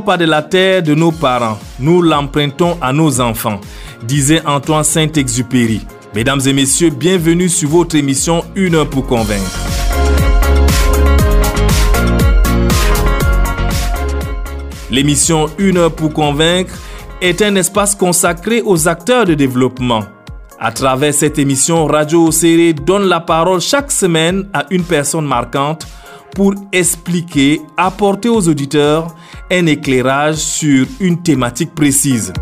pas de la terre de nos parents, nous l'empruntons à nos enfants, disait Antoine Saint-Exupéry. Mesdames et messieurs, bienvenue sur votre émission Une heure pour convaincre. L'émission Une heure pour convaincre est un espace consacré aux acteurs de développement. À travers cette émission, Radio Océré donne la parole chaque semaine à une personne marquante pour expliquer, apporter aux auditeurs un éclairage sur une thématique précise.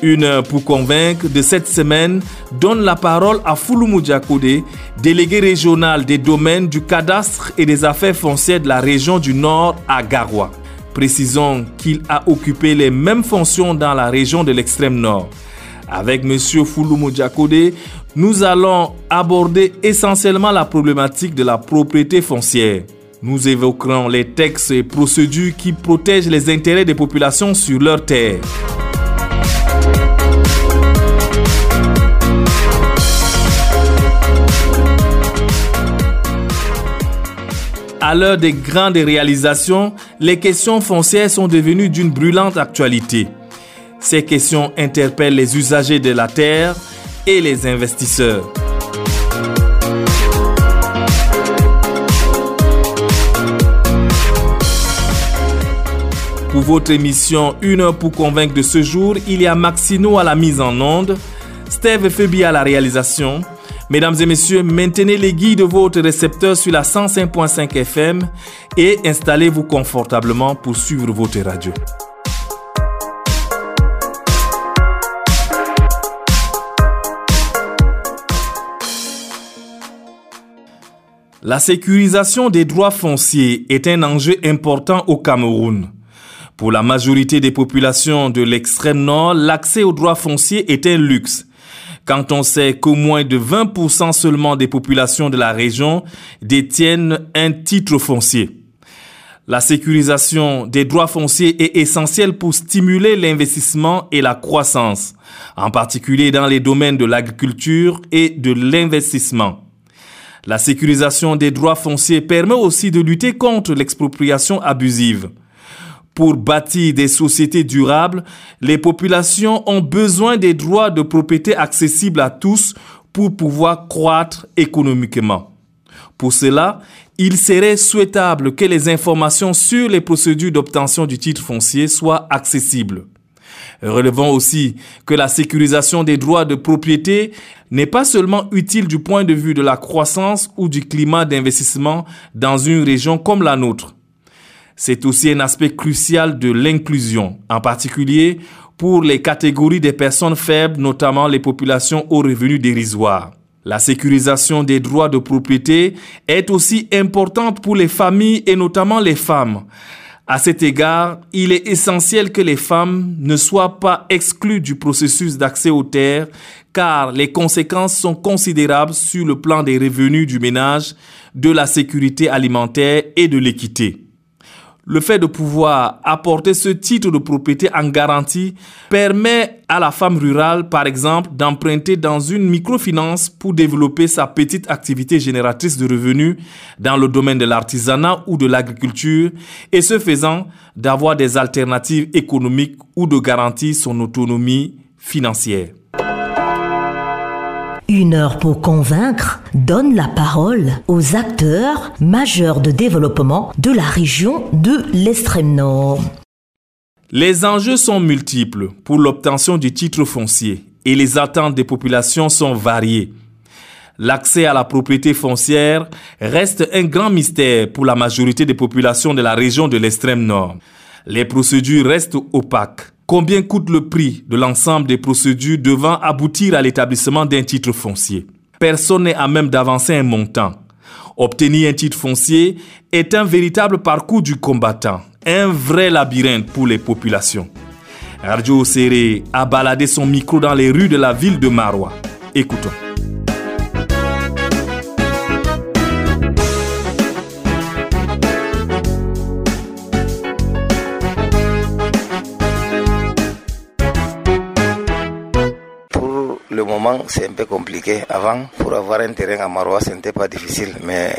Une heure pour convaincre de cette semaine donne la parole à Fouloumou Diakode, délégué régional des domaines du cadastre et des affaires foncières de la région du Nord à Garoua. Précisons qu'il a occupé les mêmes fonctions dans la région de l'extrême Nord. Avec M. Fouloumou Diakode, nous allons aborder essentiellement la problématique de la propriété foncière. Nous évoquerons les textes et procédures qui protègent les intérêts des populations sur leurs terres. À l'heure des grandes réalisations, les questions foncières sont devenues d'une brûlante actualité. Ces questions interpellent les usagers de la terre les investisseurs. Pour votre émission Une heure pour convaincre de ce jour, il y a Maxino à la mise en onde, Steve Febi à la réalisation, Mesdames et messieurs, maintenez les guides de votre récepteur sur la 105.5 FM et installez-vous confortablement pour suivre votre radio. La sécurisation des droits fonciers est un enjeu important au Cameroun. Pour la majorité des populations de l'extrême nord, l'accès aux droits fonciers est un luxe quand on sait qu'au moins de 20% seulement des populations de la région détiennent un titre foncier. La sécurisation des droits fonciers est essentielle pour stimuler l'investissement et la croissance, en particulier dans les domaines de l'agriculture et de l'investissement. La sécurisation des droits fonciers permet aussi de lutter contre l'expropriation abusive. Pour bâtir des sociétés durables, les populations ont besoin des droits de propriété accessibles à tous pour pouvoir croître économiquement. Pour cela, il serait souhaitable que les informations sur les procédures d'obtention du titre foncier soient accessibles. Relevons aussi que la sécurisation des droits de propriété n'est pas seulement utile du point de vue de la croissance ou du climat d'investissement dans une région comme la nôtre c'est aussi un aspect crucial de l'inclusion, en particulier pour les catégories des personnes faibles, notamment les populations aux revenus dérisoires. La sécurisation des droits de propriété est aussi importante pour les familles et notamment les femmes. À cet égard, il est essentiel que les femmes ne soient pas exclues du processus d'accès aux terres car les conséquences sont considérables sur le plan des revenus du ménage, de la sécurité alimentaire et de l'équité. Le fait de pouvoir apporter ce titre de propriété en garantie permet à la femme rurale, par exemple, d'emprunter dans une microfinance pour développer sa petite activité génératrice de revenus dans le domaine de l'artisanat ou de l'agriculture et ce faisant d'avoir des alternatives économiques ou de garantir son autonomie financière. Une heure pour convaincre donne la parole aux acteurs majeurs de développement de la région de l'extrême nord. Les enjeux sont multiples pour l'obtention du titre foncier et les attentes des populations sont variées. L'accès à la propriété foncière reste un grand mystère pour la majorité des populations de la région de l'extrême nord. Les procédures restent opaques. Combien coûte le prix de l'ensemble des procédures devant aboutir à l'établissement d'un titre foncier? Personne n'est à même d'avancer un montant. Obtenir un titre foncier est un véritable parcours du combattant, un vrai labyrinthe pour les populations. Radio Serré a baladé son micro dans les rues de la ville de Marois. Écoutons. C'est un peu compliqué. Avant, pour avoir un terrain à Marois, ce n'était pas difficile. Mais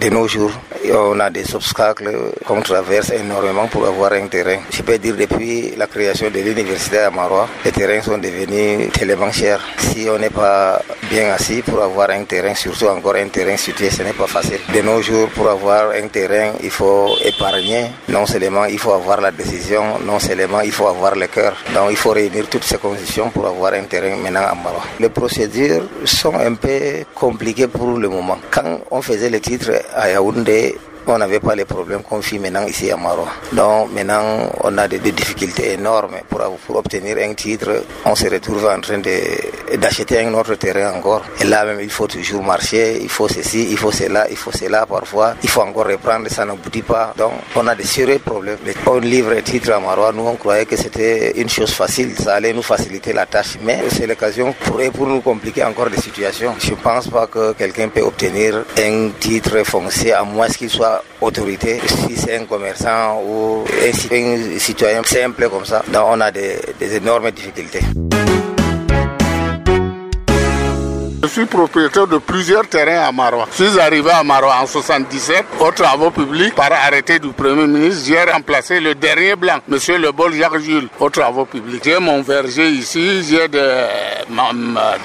de nos jours, on a des obstacles qu'on traverse énormément pour avoir un terrain. Je peux dire depuis la création de l'université à Marois, les terrains sont devenus tellement chers. Si on n'est pas bien assis pour avoir un terrain, surtout encore un terrain situé, ce n'est pas facile. De nos jours, pour avoir un terrain, il faut épargner. Non seulement il faut avoir la décision, non seulement il faut avoir le cœur. Donc il faut réunir toutes ces conditions pour avoir un terrain maintenant à Marois. Les procédures sont un peu compliquées pour le moment. Quand on faisait le titre à Yaoundé, on n'avait pas les problèmes qu'on vit maintenant ici à Marois. Donc maintenant, on a des, difficultés énormes pour, obtenir un titre. On se retrouve en train d'acheter un autre terrain encore. Et là même, il faut toujours marcher, il faut ceci, il faut cela, il faut cela parfois. Il faut encore reprendre, ça n'aboutit pas. Donc on a des sérieux problèmes. On livre un titre à Marois, nous on croyait que c'était une chose facile, ça allait nous faciliter la tâche. Mais c'est l'occasion pour, pour nous compliquer encore des situations. Je ne pense pas que quelqu'un peut obtenir un titre foncier à moins qu'il soit autorité, si c'est un commerçant ou un citoyen simple comme ça, donc on a des, énormes difficultés. Je suis propriétaire de plusieurs terrains à Marois. Je suis arrivé à Marois en 77 aux travaux publics par arrêté du Premier ministre. J'ai remplacé le dernier blanc, Monsieur Le Bol Jacques Jules, aux travaux publics. J'ai mon verger ici, j'ai des,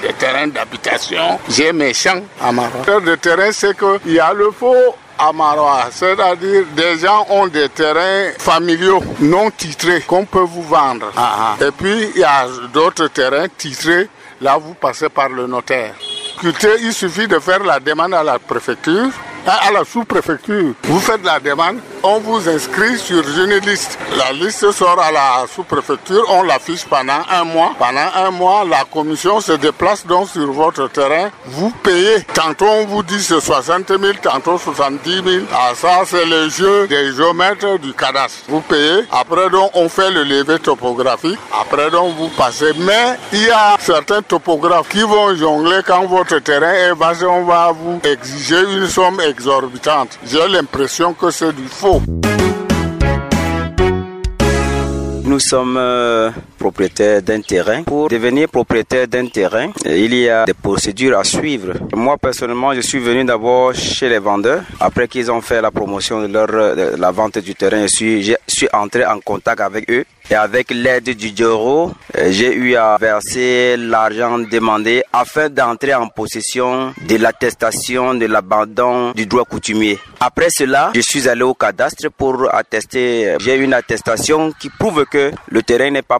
des terrains d'habitation, j'ai mes champs à Marois. Le terrain, c'est qu'il y a le faux à Marois, c'est-à-dire des gens ont des terrains familiaux non titrés qu'on peut vous vendre. Ah, ah. Et puis il y a d'autres terrains titrés, là vous passez par le notaire. Il suffit de faire la demande à la préfecture à la sous-préfecture. Vous faites la demande, on vous inscrit sur une liste. La liste sort à la sous-préfecture, on l'affiche pendant un mois. Pendant un mois, la commission se déplace donc sur votre terrain. Vous payez. Tantôt on vous dit c'est 60 000, tantôt 70 000. Ah, ça, c'est le jeu des géomètres du cadastre. Vous payez. Après donc, on fait le levé topographique. Après donc, vous passez. Mais il y a certains topographes qui vont jongler quand votre terrain est basé. On va vous exiger une somme J'ai l'impression que c'est du faux. Nous sommes euh, propriétaires d'un terrain. Pour devenir propriétaire d'un terrain, il y a des procédures à suivre. Moi, personnellement, je suis venu d'abord chez les vendeurs. Après qu'ils ont fait la promotion de, leur, de la vente du terrain, je suis, entré en contact avec eux et avec l'aide du Djoro, euh, j'ai eu à verser l'argent demandé afin d'entrer en possession de l'attestation de l'abandon du droit coutumier. Après cela, je suis allé au cadastre pour attester. J'ai une attestation qui prouve que le terrain n'est pas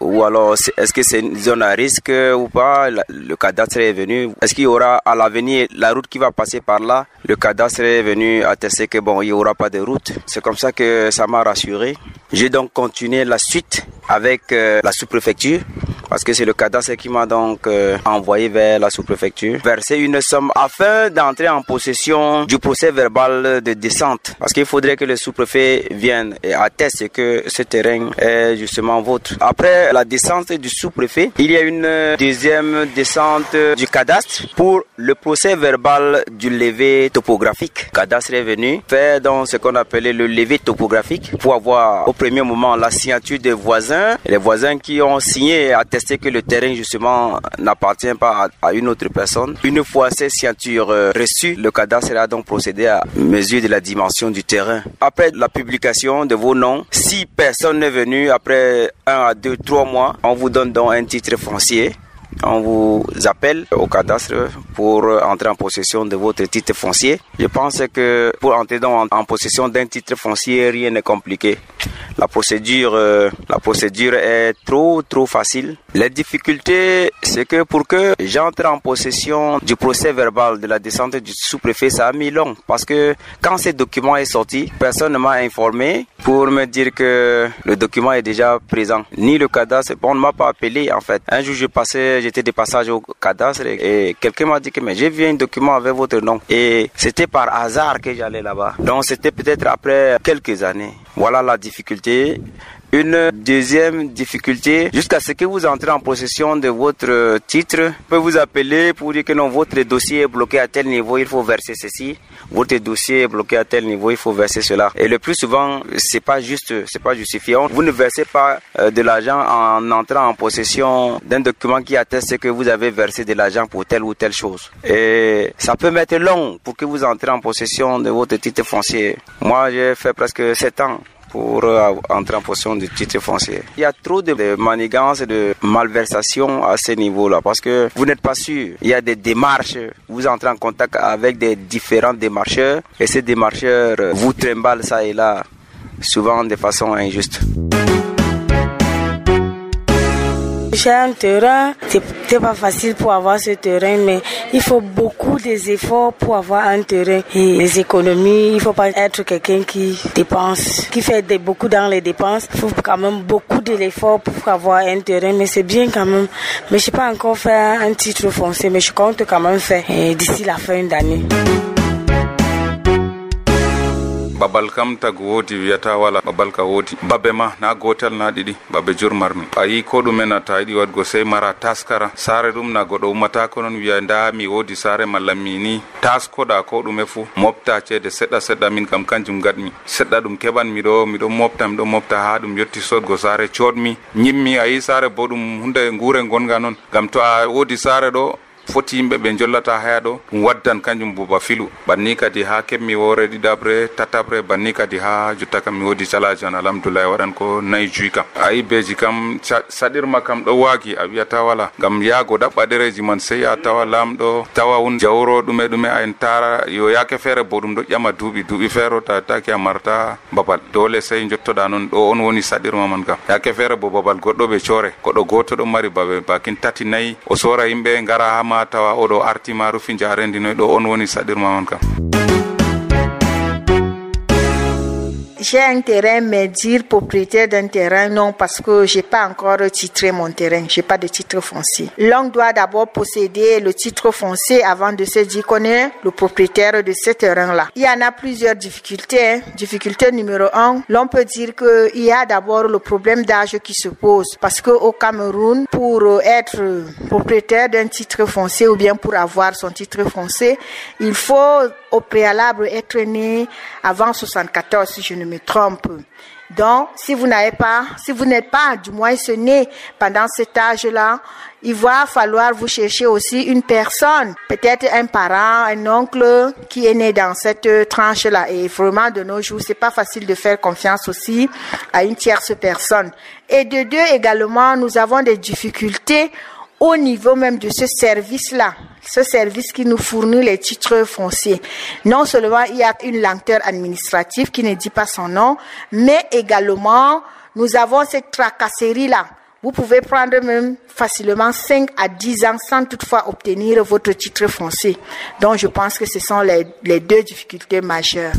Ou alors, est-ce que c'est une zone à risque ou pas? Le cadastre est venu. Est-ce qu'il y aura à l'avenir la route qui va passer par là? Le cadastre est venu attester que bon, il n'y aura pas de route. C'est comme ça que ça m'a rassuré. J'ai donc continué la suite avec euh, la sous-préfecture parce que c'est le cadastre qui m'a donc euh, envoyé vers la sous-préfecture, verser une somme afin d'entrer en possession du procès verbal de descente. Parce qu'il faudrait que le sous-préfet vienne et atteste que ce terrain est justement vôtre. Après la descente du sous-préfet, il y a une deuxième descente du cadastre pour le procès verbal du levé topographique. Le cadastre est venu faire donc ce qu'on appelait le levé topographique pour avoir au premier moment la signature des voisins, les voisins qui ont signé et attesté que le terrain justement n'appartient pas à, une autre personne. Une fois ces signatures euh, reçues, le cadastre a donc procédé à mesure de la dimension du terrain. Après la publication de vos noms, si personne n'est venu après un à deux, trois mois, on vous donne donc un titre foncier on vous appelle au cadastre pour entrer en possession de votre titre foncier. Je pense que pour entrer en, en possession d'un titre foncier, rien n'est compliqué. La procédure, euh, la procédure est trop, trop facile. La difficulté, c'est que pour que j'entre en possession du procès verbal de la descente du sous-préfet, ça a mis long. Parce que quand ce document est sorti, personne ne m'a informé pour me dire que le document est déjà présent. Ni le cadastre, on ne m'a pas appelé en fait. Un jour, je passais, j'étais de passage au cadastre et, quelqu'un m'a dit que mais j'ai vu un document avec votre nom. Et c'était par hasard que j'allais là-bas. Donc c'était peut-être après quelques années. Voilà la difficulté Une deuxième difficulté, jusqu'à ce que vous entrez en possession de votre titre, peut vous appeler pour dire que non, votre dossier est bloqué à tel niveau, il faut verser ceci. Votre dossier est bloqué à tel niveau, il faut verser cela. Et le plus souvent, c'est pas juste, c'est pas justifiant. Vous ne versez pas euh, de l'argent en entrant en possession d'un document qui atteste que vous avez versé de l'argent pour telle ou telle chose. Et ça peut mettre long pour que vous entrez en possession de votre titre foncier. Moi, j'ai fait presque 7 ans pour euh, entrer en possession du titre foncier. Il y a trop de manigances et de malversations à ce niveau-là parce que vous n'êtes pas sûr. Il y a des démarches, vous entrez en contact avec des différents démarcheurs et ces démarcheurs vous trimballent ça et là, souvent de façon injuste. J'ai un terrain, c'est pas facile pour avoir ce terrain, mais il faut beaucoup d'efforts pour avoir un terrain. Et les économies, il faut pas être quelqu'un qui dépense, qui fait beaucoup dans les dépenses. Il faut quand même beaucoup d'efforts pour avoir un terrain, mais c'est bien quand même. Mais je n'ai pas encore fait un titre foncier, mais je compte quand même faire d'ici la fin d'année. Babal kam tagu wodi wiyata wala babal ka wodi. Babe ma na gotel na ɗiɗi babe jurmarmi a yi ko ɗume na ta yiɗi wadgo sey mara taskara. Sare ɗum na goɗo ummatako noon wiya nda mi wodi sare malla mini taskoɗa ko ɗume fuu mofta ceede seɗɗa seɗɗa min kam kanjum gadmi seɗɗa ɗum keɓan miɗo miɗo mofta miɗo mofta ha ɗum yetti sodgo sare coɗmi ñimmi a yi sare bo ɗum hunde guure gonga noon gam to a wodi sare ɗo foti yimɓe ɓe jollata haya ɗo ɗum waddan kanjum boba filu. Banni kadi ha kemmi wore ɗiɗaɓre tataɓre banni kadi ha jotta kam mi wodi calaji on alhamdoulillahi waɗan ko nayi juyi kam. Ayi beji kam saɗirma kam ɗo waagi a wiyata wala gam yaago ɗaɓɓa ɗereji man sey a tawa lamɗo tawa un jawro ɗume ɗume en tara yo yake feere bo ɗum ɗo ƴama duuɓi duuɓi feero tataki taki a marta babal. Dole sey jottoɗa noon ɗo on woni saɗirma man kam. Yake feere bo babal goɗɗo ɓe coore goɗɗo goto ɗo mari babe bakin tati nayyi o sora yimɓe gara ha ma tawa oɗo artima rufi jarendi noy ɗo on woni saɗirma on kam J'ai un terrain, mais dire propriétaire d'un terrain, non, parce que j'ai pas encore titré mon terrain. J'ai pas de titre foncier. L'on doit d'abord posséder le titre foncier avant de se dire qu'on est le propriétaire de ce terrain-là. Il y en a plusieurs difficultés. Hein. Difficulté numéro un, l'on peut dire qu'il y a d'abord le problème d'âge qui se pose. Parce que au Cameroun, pour être propriétaire d'un titre foncier ou bien pour avoir son titre foncier, il faut au préalable être né avant 74, si je ne me trompe. Donc, si vous n'avez pas, si vous n'êtes pas du moins né pendant cet âge-là, il va falloir vous chercher aussi une personne, peut-être un parent, un oncle qui est né dans cette tranche-là. Et vraiment, de nos jours, c'est pas facile de faire confiance aussi à une tierce personne. Et de deux, également, nous avons des difficultés au niveau même de ce service-là, ce service qui nous fournit les titres fonciers. Non seulement il y a une lenteur administrative qui ne dit pas son nom, mais également nous avons cette tracasserie-là. Vous pouvez prendre même facilement 5 à 10 ans sans toutefois obtenir votre titre foncier. Donc je pense que ce sont les, les deux difficultés majeures.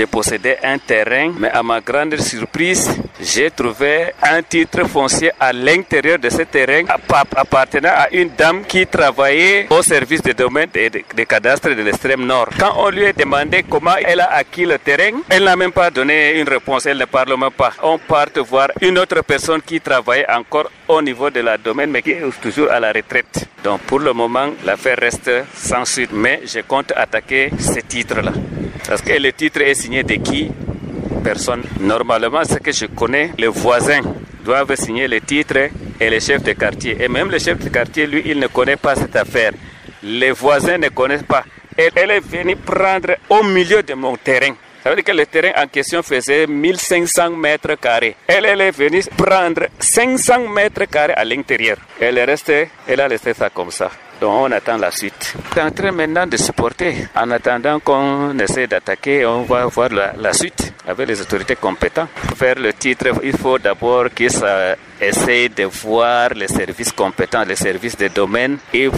J'ai possédé un terrain, mais à ma grande surprise, j'ai trouvé un titre foncier à l'intérieur de ce terrain appartenant à une dame qui travaillait au service des domaines des de cadastres de l'extrême nord. Quand on lui a demandé comment elle a acquis le terrain, elle n'a même pas donné une réponse, elle ne parle même pas. On part voir une autre personne qui travaillait encore au niveau de la domaine, mais qui est toujours à la retraite. Donc pour le moment, l'affaire reste sans suite, mais je compte attaquer ce titre-là. Parce que le titre est signé de qui? Personne. Normalement, ce que je connais, les voisins doivent signer le titre et les chefs de quartier. Et même le chef de quartier, lui, il ne connaît pas cette affaire. Les voisins ne connaissent pas. Elle est venue prendre au milieu de mon terrain. Ça veut dire que le terrain en question faisait 1500 mètres carrés. Elle, elle est venue prendre 500 mètres carrés à l'intérieur. Elle est restée, elle a laissé ça comme ça. Donc on attend la suite. C'est en train maintenant de supporter. En attendant qu'on essaie d'attaquer, on va voir la, suite avec les autorités compétentes. Pour faire le titre, il faut d'abord qu'ils essayent de voir les services compétents, les services de domaine. Ils,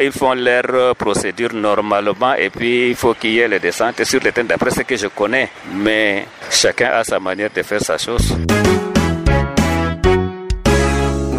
ils font leur procédure normalement et puis il faut qu'il y ait les descentes sur le terrain d'après ce que je connais. Mais chacun a sa manière de faire sa chose.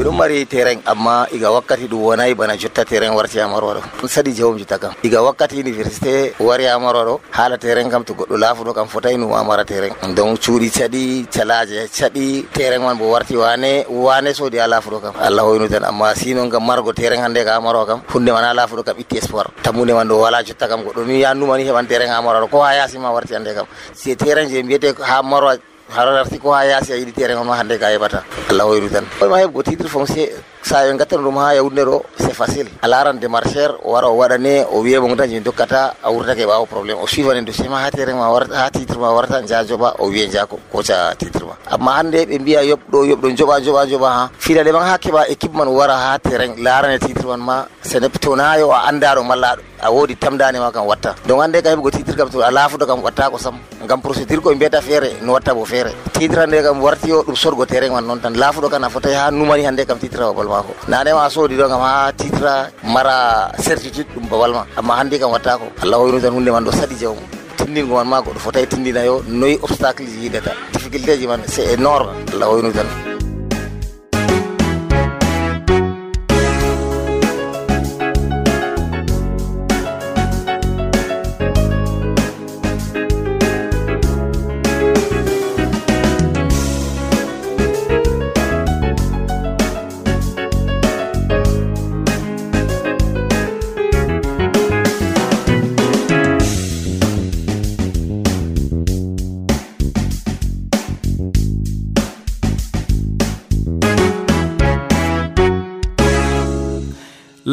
Miɗum mari terrain amma iga wakkati ɗum wonayi bana jotta terrain warti amaro ɗo saɗi jawum jutta kam. Iga wakkati université wari amaro ɗo haala terrain kam to goɗɗo laafuɗo kam fotayi num amara terrain donc cuuɗi caɗi calaje caɗi terrain man bo warti wane wane soodi a laafuɗo kam. Allah hoynu tan amma sinon kam margo terrain hande ka amaro kam. Hunde man a laafuɗo kam itti espoir. Tammude man ɗo wala jotta kam goɗɗo mi yannumani heɓan terrain amaro ko ha yasima warti hande kam. Si terrain je mbiyete ha maro hararti ko ha yaasi a yiɗi terrain on ma hande ka heɓata allah hoynu tan oyma heɓ go titre foncier sa ɓe gattana ɗum ha yawde ɗo c' facile a laran démarcheur o wara o waɗane o wiya mo jemi dokkata a wurtake ɓawa probléme o suivane dossier ma ha terrain ma warta ha titre ma warta jajoɓa o wiya jako koca titre ma amma hande ɓe mbiya yoɓɗo yoɓɗo joɓa joɓa joɓa ha fiɗaɗe man ha keɓa équipe man wara ha terrain larane titre man ma sene tonayo a andaɗo malla a woodi tamdane ma kam watta. Donc hande kam heɓgo titre kam to a laafuɗo kam wattako sam. Gam procédure koye mbiyata feere no watta bo feere. Titre hande kam warti o ɗum sorgo terrain man noon tan. Laafuɗo kam a fotayi ha numani hande kam titre babal mako nane ma soodi ɗo kam ha titre mara certitude ɗum babal ma. Amma hande kam wattako allah hoyno tan hunde man ɗo saɗi jawmum tindingo man ma goɗɗo fotayi tindina yo noyi obstacle ji yiɗata difficulté ji man c' est énorme. Allah hoyno tan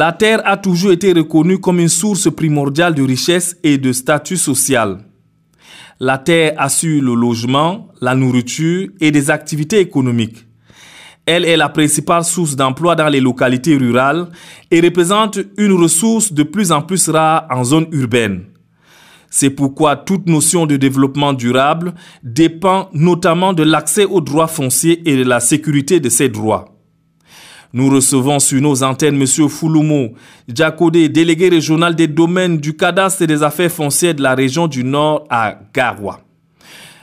La terre a toujours été reconnue comme une source primordiale de richesse et de statut social. La terre assure le logement, la nourriture et des activités économiques. Elle est la principale source d'emploi dans les localités rurales et représente une ressource de plus en plus rare en zone urbaine. C'est pourquoi toute notion de développement durable dépend notamment de l'accès aux droits fonciers et de la sécurité de ces droits. Nous recevons sur nos antennes M. Fouloumo Djakode, délégué régional des domaines du cadastre et des affaires foncières de la région du Nord à Garoua.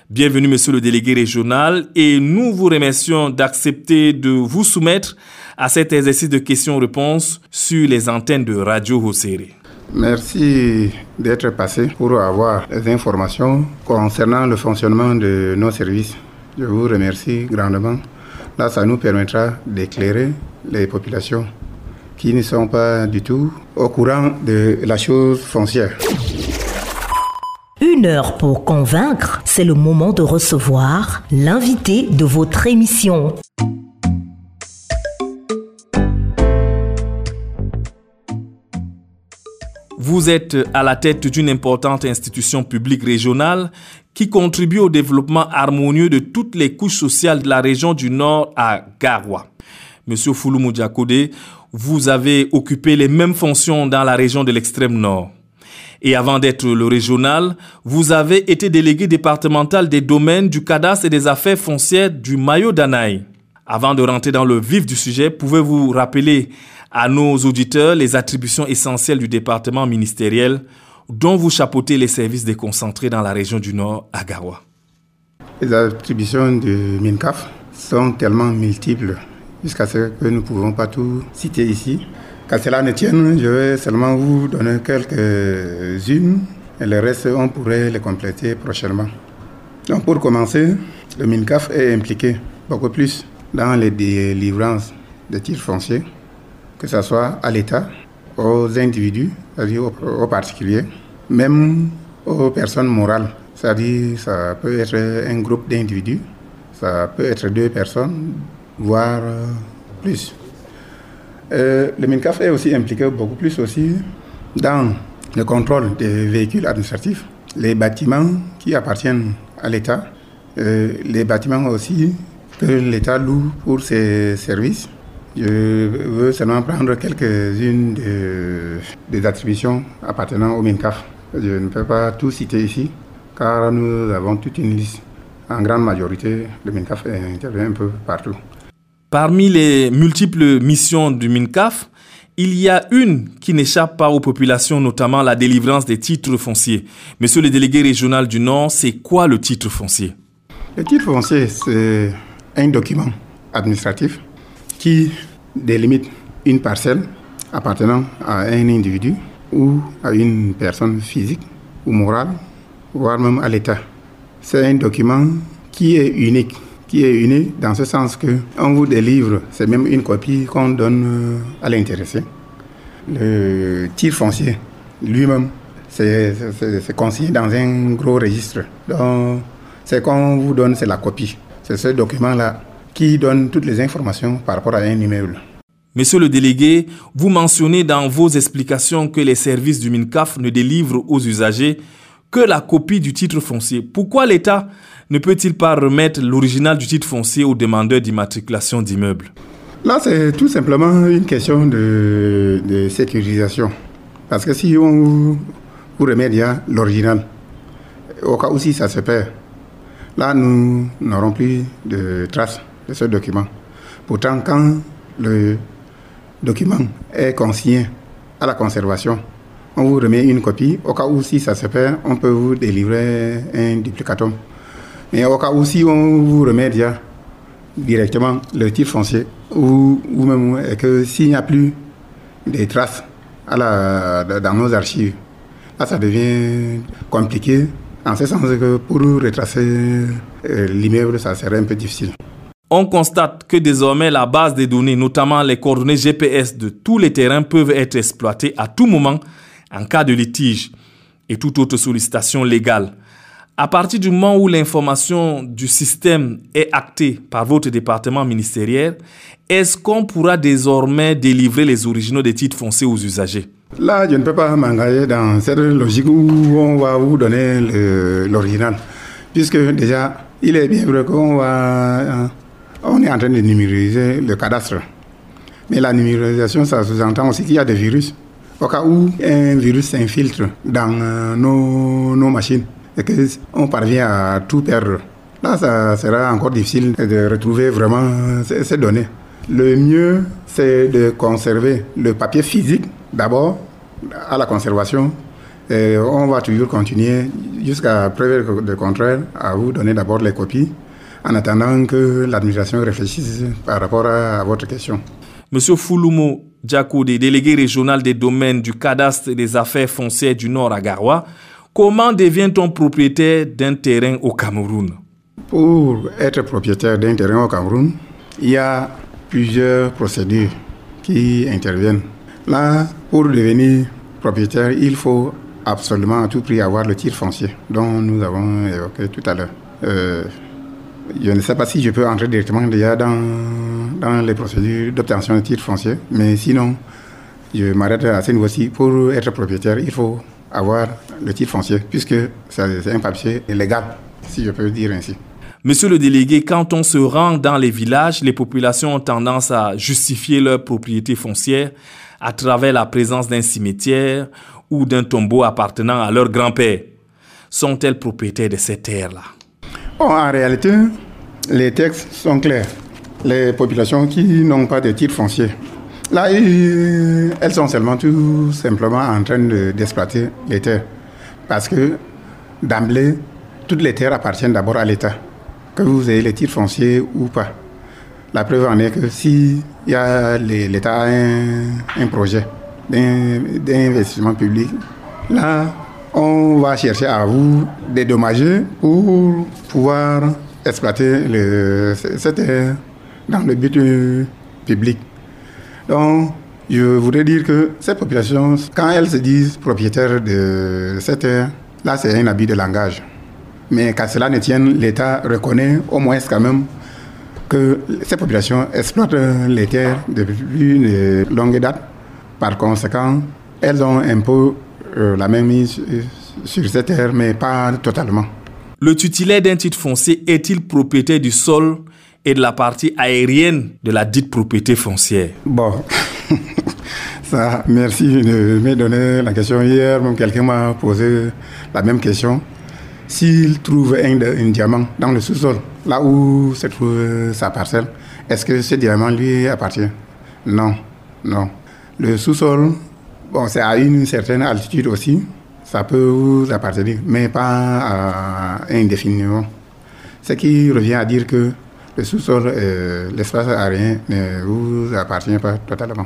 Bienvenue, monsieur le délégué régional, et nous vous remercions d'accepter de vous soumettre à cet exercice de questions-réponses sur les antennes de Radio Hosséré. Merci d'être passé pour avoir les informations concernant le fonctionnement de nos services. Je vous remercie grandement. Là, ça nous permettra d'éclairer les populations qui ne sont pas du tout au courant de la chose foncière. Une heure pour convaincre, c'est le moment de recevoir l'invité de votre émission. Vous êtes à la tête d'une importante institution publique régionale qui contribue au développement harmonieux de toutes les couches sociales de la région du Nord à Garoua. Monsieur Fouloumou Diakode, vous avez occupé les mêmes fonctions dans la région de l'extrême nord. Et avant d'être le régional, vous avez été délégué départemental des domaines du cadastre et des affaires foncières du Mayo d'Anaï. Avant de rentrer dans le vif du sujet, pouvez-vous rappeler à nos auditeurs les attributions essentielles du département ministériel? Dont vous chapeautez les services déconcentrés dans la région du Nord à Garoua Les attributions du MINCAF sont tellement multiples jusqu'à ce que nous ne pouvons pas tout citer ici. Qu'à cela ne tienne, je vais seulement vous donner quelques-unes et le reste, on pourrait les compléter prochainement. Donc pour commencer, le MINCAF est impliqué beaucoup plus dans les délivrances de titres fonciers, que ce soit à l'État, aux individus, c'est-à-dire aux, particuliers, même aux personnes morales. C'est-à-dire ça peut être un groupe d'individus, ça peut être deux personnes, voire plus. Euh, le MINCAF est aussi impliqué beaucoup plus aussi dans le contrôle des véhicules administratifs, les bâtiments qui appartiennent à l'État, euh, les bâtiments aussi que l'État loue pour ses services. Je veux seulement prendre quelques-unes des attributions appartenant au MINCAF. Je ne peux pas tout citer ici, car nous avons toute une liste. En grande majorité, le MINCAF intervient un peu partout. Parmi les multiples missions du MINCAF, il y a une qui n'échappe pas aux populations, notamment la délivrance des titres fonciers. Monsieur le délégué régional du Nord, c'est quoi le titre foncier? Le titre foncier, c'est un document administratif qui délimite une parcelle appartenant à un individu ou à une personne physique ou morale, voire même à l'État. C'est un document qui est unique, qui est unique dans ce sens que on vous délivre, c'est même une copie qu'on donne euh, à l'intéressé. Le tir foncier lui-même, c'est consigné dans un gros registre. Donc, c'est qu'on vous donne, c'est la copie. C'est ce document-là qui donne toutes les informations par rapport à un immeuble. Monsieur le délégué, vous mentionnez dans vos explications que les services du MINCAF ne délivrent aux usagers que la copie du titre foncier. Pourquoi l'État ne peut-il pas remettre l'original du titre foncier aux demandeurs d'immatriculation d'immeubles? Là, c'est tout simplement une question de, sécurisation. Parce que si on vous, remet l'original, au cas où si ça se perd, là, nous n'aurons plus de traces de ce document. Pourtant, quand le document est consigné à la conservation, on vous remet une copie. Au cas où si ça se perd, on peut vous délivrer un duplicatum. Et au cas où si on vous remet directement le titre foncier, ou, ou même que s'il n'y a plus de traces à la, dans nos archives, là ça devient compliqué. En ce sens que pour retracer euh, l'immeuble, ça serait un peu difficile. On constate que désormais la base des données, notamment les coordonnées GPS de tous les terrains, peuvent être exploitées à tout moment en cas de litige et toute autre sollicitation légale. À partir du moment où l'information du système est actée par votre département ministériel, est-ce qu'on pourra désormais délivrer les originaux des titres foncés aux usagers? Là, je ne peux pas m'engager dans cette logique où on va vous donner l'original, puisque déjà, il est bien vrai qu'on va on est en train de numériser le cadastre. Mais la numérisation, ça sous-entend aussi qu'il y a des virus. Au cas où un virus s'infiltre dans euh, nos, machines et qu'on parvient à tout perdre, là, ça sera encore difficile de retrouver vraiment ces, données. Le mieux, c'est de conserver le papier physique d'abord à la conservation. Et on va toujours continuer jusqu'à preuve de contraire à vous donner d'abord les copies en attendant que l'administration réfléchisse par rapport à, votre question. Monsieur Fouloumo Djakoude, délégué régional des domaines du cadastre et des affaires foncières du Nord à Garoua, comment devient-on propriétaire d'un terrain au Cameroun? Pour être propriétaire d'un terrain au Cameroun, il y a plusieurs procédures qui interviennent. Là, pour devenir propriétaire, il faut absolument à tout prix avoir le titre foncier dont nous avons évoqué tout à l'heure. Euh, je ne sais pas si je peux entrer directement déjà dans, dans les procédures d'obtention de titre foncier, mais sinon, je m'arrête à ce niveau-ci. Pour être propriétaire, il faut avoir le titre foncier, puisque c'est un papier légal, si je peux dire ainsi. Monsieur le délégué, quand on se rend dans les villages, les populations ont tendance à justifier leur propriété foncière à travers la présence d'un cimetière ou d'un tombeau appartenant à leur grand-père. Sont-elles propriétaires de ces terres-là? En réalité, les textes sont clairs. Les populations qui n'ont pas de titre foncier, là, elles sont seulement tout simplement en train d'exploiter les terres. Parce que d'emblée, toutes les terres appartiennent d'abord à l'État, que vous ayez les titres fonciers ou pas. La preuve en est que si l'État a un, un projet d'investissement public, là, on va chercher à vous dédommager pour pouvoir exploiter cette terre dans le but public. Donc, je voudrais dire que ces populations, quand elles se disent propriétaires de cette terre, là, c'est un abus de langage. Mais qu'à cela ne tienne, l'État reconnaît au moins quand même que ces populations exploitent les terres depuis une longue date. Par conséquent, elles ont un peu la même mise sur cette terre, mais pas totalement. Le titulaire d'un titre foncier est-il propriétaire du sol et de la partie aérienne de la dite propriété foncière? Bon, ça, merci de me donner la question. Hier, même quelqu'un m'a posé la même question. S'il trouve un, un, diamant dans le sous-sol, là où se trouve sa parcelle, est-ce que ce diamant lui appartient? Non, non. Le sous-sol Bon, c'est à une certaine altitude aussi. Ça peut vous appartenir, mais pas indéfiniment. Ce qui revient à dire que le sous-sol, l'espace aérien ne vous appartient pas totalement.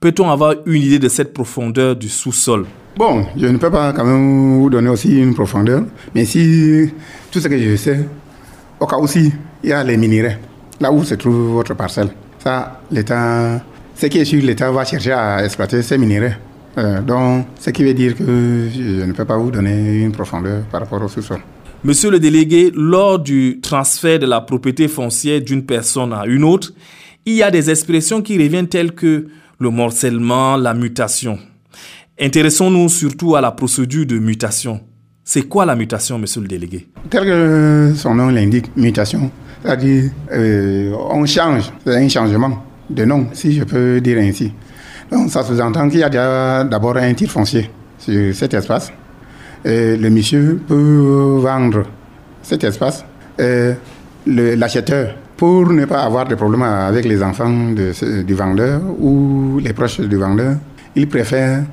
Peut-on avoir une idée de cette profondeur du sous-sol? Bon, je ne peux pas quand même vous donner aussi une profondeur, mais si tout ce que je sais, au cas où il y a les minerais, là où se trouve votre parcelle. Ça, l'État, ce qui est sûr, l'État va chercher à exploiter ces minerais. Euh, donc, ce qui veut dire que je ne peux pas vous donner une profondeur par rapport au sous-sol. Monsieur le délégué, lors du transfert de la propriété foncière d'une personne à une autre, il y a des expressions qui reviennent telles que le morcellement, la mutation. Intéressons-nous surtout à la procédure de mutation. C'est quoi la mutation, monsieur le délégué? Tel que son nom l'indique, mutation, c'est-à-dire euh, on change, c'est un changement de nom, si je peux dire ainsi. Donc ça sous-entend qu'il y a d'abord un titre foncier sur cet espace. Et le monsieur peut vendre cet espace. L'acheteur, pour ne pas avoir de problème avec les enfants du vendeur ou les proches du vendeur, il préfère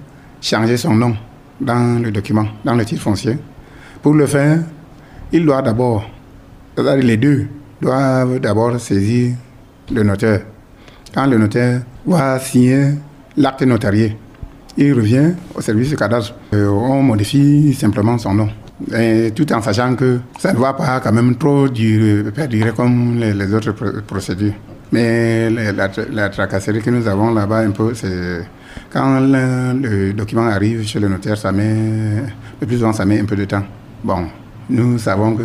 changer son nom dans le document, dans le titre foncier. Pour le faire, il doit d'abord, les deux doivent d'abord saisir le notaire. Quand le notaire va signer l'acte notarié. Il revient au service du cadastre. Euh, on modifie simplement son nom. tout en sachant que ça ne va pas quand même trop durer, perdurer comme les, autres procédures. Mais la, tracasserie que nous avons là-bas un peu, c'est quand le, document arrive chez le notaire, ça met, le plus souvent ça met un peu de temps. Bon, nous savons que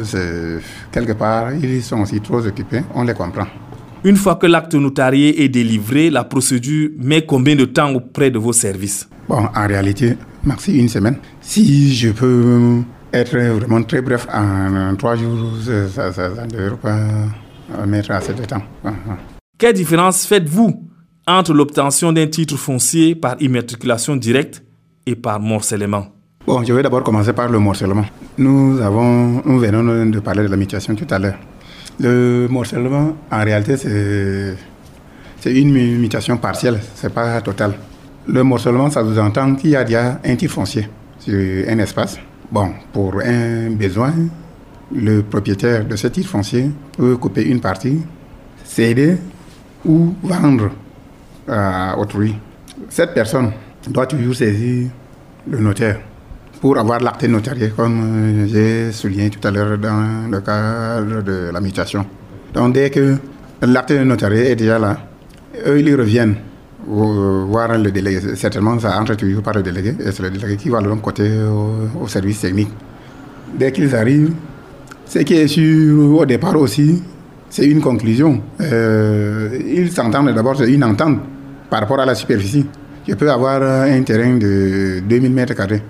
quelque part, ils sont aussi trop occupés, on les comprend. Une fois que l'acte notarié est délivré, la procédure met combien de temps auprès de vos services? Bon, en réalité, merci une semaine. Si je peux être vraiment très bref, en, trois jours, ça, ne devrait pas mettre assez de temps. Ah, ah. Quelle différence faites-vous entre l'obtention d'un titre foncier par immatriculation directe et par morcellement? Bon, je vais d'abord commencer par le morcellement. Nous, avons, nous venons de parler de la mutation tout à l'heure. Le morcellement, en réalité, c'est une mutation partielle, c'est pas total. Le morcellement, ça vous entend qu'il y a déjà un titre foncier sur un espace. Bon, pour un besoin, le propriétaire de ce titre foncier peut couper une partie, céder ou vendre à autrui. Cette personne doit toujours saisir le notaire pour avoir l'acte notarié, comme euh, j'ai souligné tout à l'heure dans le cadre de la mutation. Donc dès que l'acte notarié est déjà là, eux, ils reviennent voir le délégué. Certainement, ça entre toujours par le délégué, et c'est le délégué qui va leur côté au, service technique. Dès qu'ils arrivent, ce qui est sûr au départ aussi, c'est une conclusion. Euh, ils s'entendent d'abord, c'est une entente par rapport à la superficie. Je peux avoir un terrain de 2000 mètres carrés.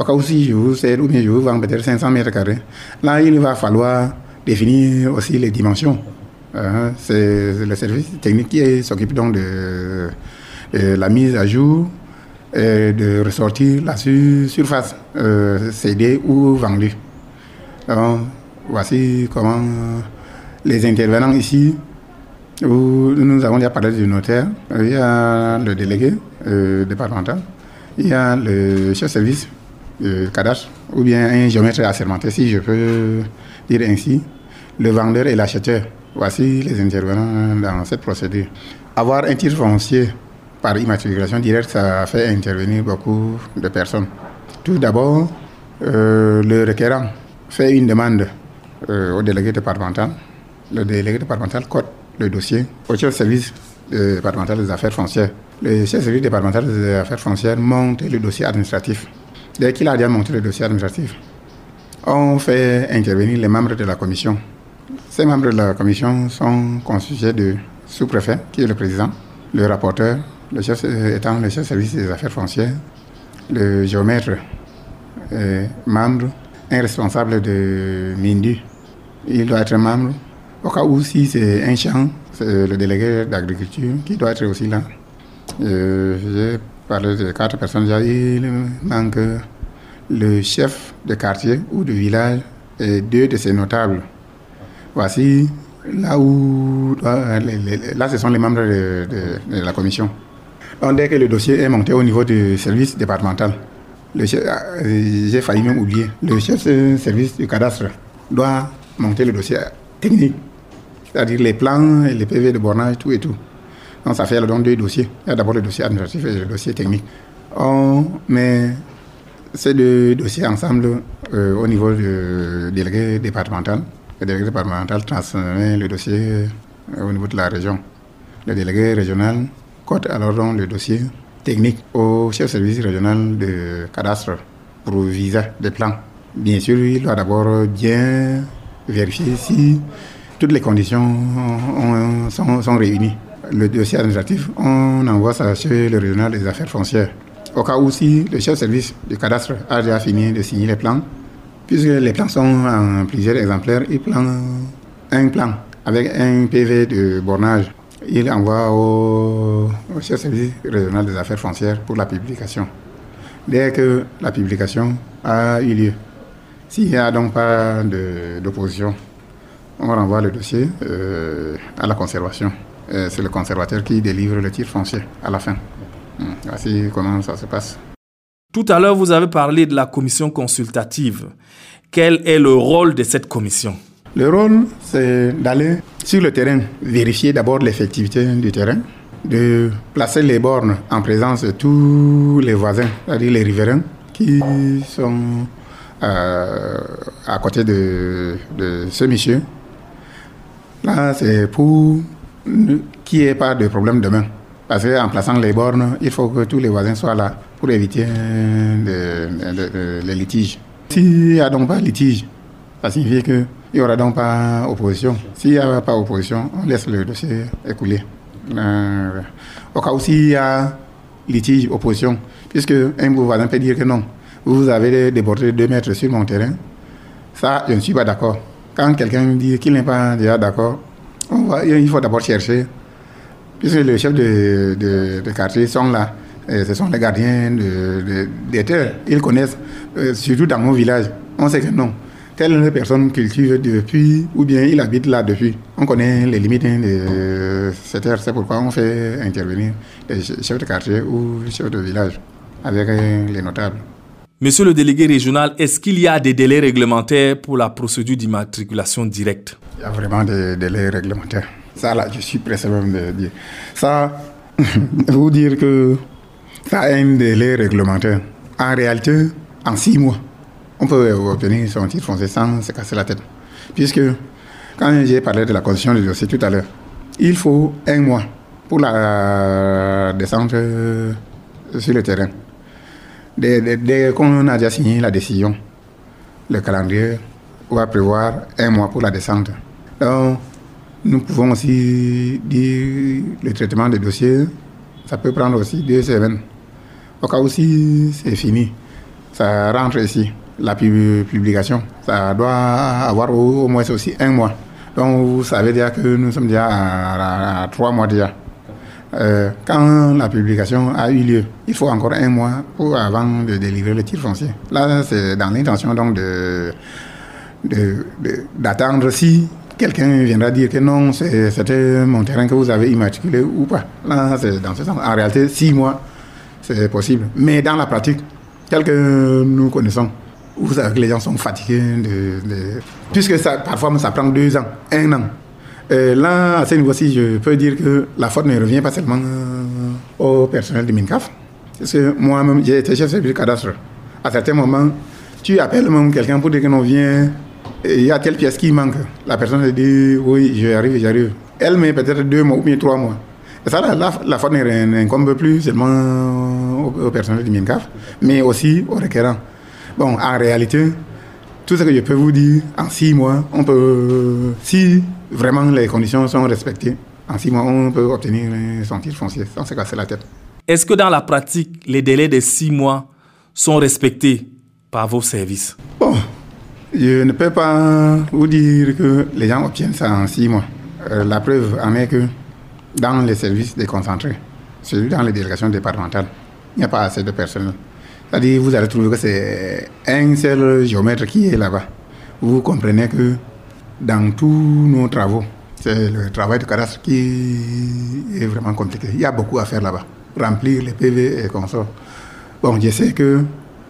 Au cas où si je vous cède ou bien je vous vends peut-être 500 mètres carrés, là, il va falloir définir aussi les dimensions. Euh, c'est le service technique qui s'occupe donc de, la mise à jour et de ressortir la surface euh, cédée ou vendue. Voici comment les intervenants ici, où nous avons déjà parlé du notaire, il y a le délégué euh, départemental, il y a le chef de cadastre ou bien un géomètre assermenté, si je peux dire ainsi, le vendeur et l'acheteur. Voici les intervenants dans cette procédure. Avoir un titre foncier par immatriculation directe, ça fait intervenir beaucoup de personnes. Tout d'abord, euh, le requérant fait une demande euh, au délégué départemental. Le délégué départemental code le dossier au chef service départemental des affaires foncières. Le chef service départemental des affaires foncières monte le dossier administratif. Dès qu'il a déjà montré le dossier administratif, on fait intervenir les membres de la commission. Ces membres de la commission sont constitués de sous-préfet, qui est le président, le rapporteur, le chef étant le chef service des affaires foncières, le géomètre, membre, un responsable de MINDU. Il doit être membre. Au cas où, si c'est un champ, c'est le délégué d'agriculture qui doit être aussi là. Euh, parler de quatre personnes, il manque le chef de quartier ou de village et deux de ses notables. Voici là où là ce sont les membres de, la commission. dès que le dossier est monté au niveau du service départemental, euh, j'ai failli même oublier, le chef de service du cadastre doit monter le dossier technique c'est-à-dire les plans, les PV de bornage, tout et tout. Donc ça fait donc deux dossiers. Il y a d'abord le dossier administratif et le dossier technique. On met ces deux dossiers ensemble euh, au niveau du délégué départemental. Le délégué départemental transmet le dossier euh, au niveau de la région. Le délégué régional cote alors donc le dossier technique au chef service régional de cadastre pour visa des plans. Bien sûr, il doit d'abord bien vérifier si toutes les conditions sont réunies. Le dossier administratif, on envoie ça chez le régional des affaires foncières. Au cas où si le chef de service du cadastre a déjà fini de signer les plans, puisque les plans sont en plusieurs exemplaires, il prend un plan avec un PV de bornage. Il envoie au, chef de service régional des affaires foncières pour la publication. Dès que la publication a eu lieu, s'il n'y a donc pas d'opposition, on renvoie le dossier euh, à la conservation. Euh, c'est le conservateur qui délivre le titre foncier à la fin. Hmm, Voici comment ça se passe. Tout à l'heure, vous avez parlé de la commission consultative. Quel est le rôle de cette commission? Le rôle, c'est d'aller sur le terrain, vérifier d'abord l'effectivité du terrain, de placer les bornes en présence de tous les voisins, c'est-à-dire les riverains, qui sont euh, à côté de, de ce monsieur. Là, c'est pour qu'il n'y ait pas de problème demain. Parce qu'en plaçant les bornes, il faut que tous les voisins soient là pour éviter les litiges. S'il n'y a donc pas litige, ça signifie qu'il n'y aura donc pas opposition. S'il n'y a pas opposition, on laisse le dossier écouler. Euh, au cas où s'il y a litige, opposition, puisque un voisin peut dire que non, vous avez débordé deux mètres sur mon terrain, ça, je ne suis pas d'accord. Quand quelqu'un dit qu'il n'est pas déjà d'accord, il faut d'abord chercher, puisque les chefs de, de, quartier sont là, et ce sont les gardiens de, des terres. Ils connaissent, euh, surtout dans mon village, on sait que non. Telle personne cultive depuis, ou bien il habite là depuis. On connaît les limites de cette terre, c'est pourquoi on fait intervenir les chefs de quartier ou les chefs de village avec les notables. Monsieur le délégué régional, est-ce qu'il y a des délais réglementaires pour la procédure d'immatriculation directe? Il y a vraiment des délais réglementaires. Ça, là, je suis pressé même de dire. Ça, vous dire que ça a un délai réglementaire. En réalité, en six mois, on peut obtenir son titre foncier sans se casser la tête. Puisque, quand j'ai parlé de la condition du dossier tout à l'heure, il faut un mois pour la descente sur le terrain. Dès, dès qu'on a déjà signé la décision, le calendrier va prévoir un mois pour la descente. Donc, nous pouvons aussi dire le traitement des dossiers, ça peut prendre aussi deux semaines. Au cas où si c'est fini, ça rentre ici. La publication, ça doit avoir au, moins aussi un mois. Donc, vous savez déjà que nous sommes déjà à trois mois déjà. Euh, quand la publication a eu lieu, il faut encore un mois pour, avant de délivrer le titre foncier. Là, c'est dans l'intention donc de, d'attendre si quelqu'un viendra dire que non, c'était mon terrain que vous avez immatriculé ou pas. Là, c'est dans ce sens. En réalité, six mois, c'est possible. Mais dans la pratique, tel que nous connaissons, vous les gens sont fatigués, de, de, puisque ça, parfois ça prend deux ans, un an. Euh, là, à ce niveau-ci, je peux dire que la faute ne revient pas seulement euh, au personnel de MINCAF. Parce que moi-même, j'ai été chef de service cadastre. À certains moments, tu appelles même quelqu'un pour dire que non, viens, il y a telle pièce qui manque. La personne te dit, oui, j'arrive, j'arrive. Elle met peut-être deux mois ou bien trois mois. Et ça, la, la faute n'incombe plus seulement au, au personnel du MINCAF, mais aussi aux requérants. Bon, en réalité, tout ce que je peux vous dire, en six mois, on peut, si vraiment les conditions sont respectées, en six mois, on peut obtenir son titre foncier sans se casser la tête. Est-ce que dans la pratique, les délais de six mois sont respectés par vos services? Bon, je ne peux pas vous dire que les gens obtiennent ça en six mois. Euh, la preuve en est que dans les services déconcentrés, celui dans les délégations départementales, il n'y a pas assez de personnel. C'est-à-dire, vous allez trouver que c'est un seul géomètre qui est là-bas. Vous comprenez que dans tous nos travaux, c'est le travail de cadastre qui est vraiment compliqué. Il y a beaucoup à faire là-bas. Remplir les PV et consorts. Bon, je sais que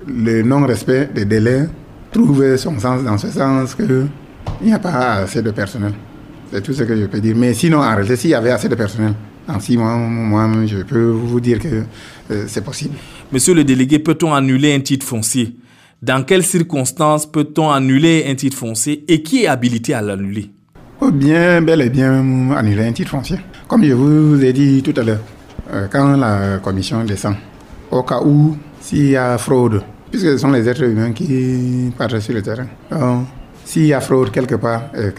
le non-respect des délais trouve son sens dans ce sens qu'il n'y a pas assez de personnel. C'est tout ce que je peux dire. Mais sinon, en réalité, s'il y avait assez de personnel, mois, moi, je peux vous dire que euh, c'est possible. Monsieur le délégué, peut-on annuler un titre foncier? Dans quelles circonstances peut-on annuler un titre foncier et qui est habilité à l'annuler? Oh, Bien, bel et bien annuler un titre foncier. Comme je vous ai dit tout à l'heure, euh, quand la commission descend, au cas où s'il y a fraude, puisque ce sont les êtres humains qui partent sur le terrain. s'il y a fraude quelque part et